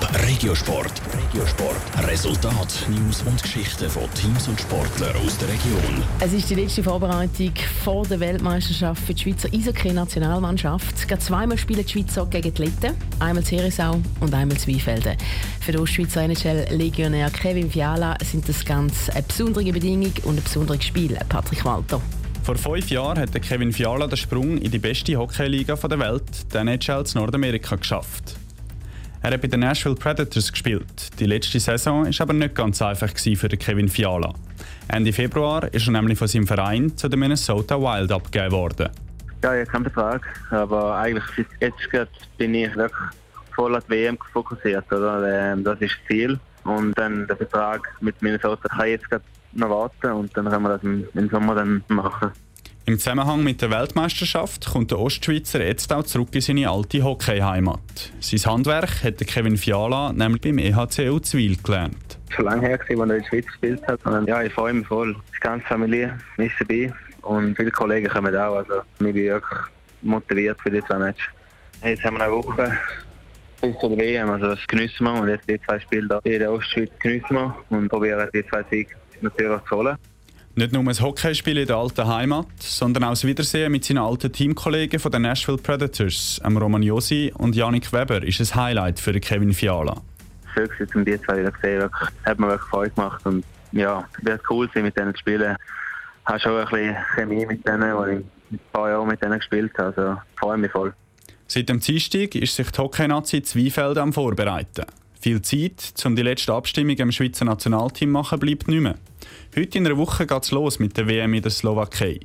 Top Regiosport. Regiosport. Resultat, News und Geschichten von Teams und Sportlern aus der Region. Es ist die letzte Vorbereitung vor der Weltmeisterschaft für die Schweizer Eishockey-Nationalmannschaft. Zweimal spielen die Schweizer gegen die Letten, einmal Zerisau und einmal Zweifelden. Für den Ostschweizer NHL-Legionär Kevin Fiala sind das ganz eine besondere Bedingung und ein besonderes Spiel. Patrick Walter. Vor fünf Jahren hat Kevin Fiala den Sprung in die beste Hockeyliga der Welt, der NHL zu Nordamerika, geschafft. Er hat bei den Nashville Predators gespielt. Die letzte Saison war aber nicht ganz einfach für Kevin Fiala. Ende Februar ist er nämlich von seinem Verein zu den Minnesota Wild abgegeben worden. Ja, ich habe keinen Vertrag, aber eigentlich jetzt bin ich wirklich voll auf die WM fokussiert. Oder? Ähm, das ist das Ziel. Und dann der Vertrag mit Minnesota kann ich jetzt noch warten und dann können wir das im, Sommer dann machen. Im Zusammenhang mit der Weltmeisterschaft kommt der Ostschweizer jetzt auch zurück in seine alte Hockeyheimat. Sein Handwerk hat Kevin Fiala nämlich beim EHC Uzwil gelernt. Schon lange her, als er in der Schweiz gespielt hat. Und ja, ich freue mich voll. Die ganze Familie ist dabei und viele Kollegen kommen auch. Also ich bin wirklich motiviert für die zwei Matches. Jetzt haben wir eine Woche bis zur WM, also das geniessen wir und jetzt die zwei Spiele in der Ostschweiz geniessen wir und probieren die zwei Siege natürlich zu holen. Nicht nur ein Hockeyspiel in der alten Heimat, sondern auch das Wiedersehen mit seinen alten Teamkollegen von den Nashville Predators, Roman Josi und Janik Weber, ist ein Highlight für Kevin Fiala. Schön, um die zwei wieder zu sehen. Hat mir wirklich Freude gemacht und ja, es wird cool sein, mit denen zu spielen. Ich habe schon ein bisschen Chemie mit denen, weil ich ein paar Jahre mit denen gespielt habe. Also freue mich voll. Seit dem Dienstag ist sich die Hockey-Nazi Zweifeld am Vorbereiten. Viel Zeit, um die letzte Abstimmung im Schweizer Nationalteam zu machen, bleibt nicht mehr. Heute in einer Woche geht es los mit der WM in der Slowakei.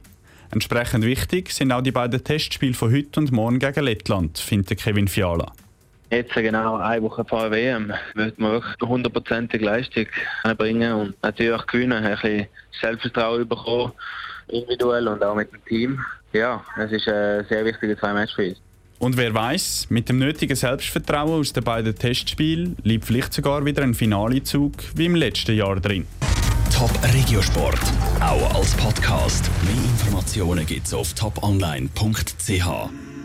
Entsprechend wichtig sind auch die beiden Testspiele von heute und morgen gegen Lettland, findet Kevin Fiala. Jetzt genau eine Woche vor der WM wird man wirklich hundertprozentige Leistung bringen und natürlich auch gewinnen, ein bisschen Selbstvertrauen bekommen, individuell und auch mit dem Team. Ja, es ist ein sehr wichtiger zwei Match für uns. Und wer weiß, mit dem nötigen Selbstvertrauen aus den beiden Testspielen liegt vielleicht sogar wieder ein Finalezug wie im letzten Jahr drin. Top Regiosport, auch als Podcast. Mehr Informationen gibt's auf toponline.ch.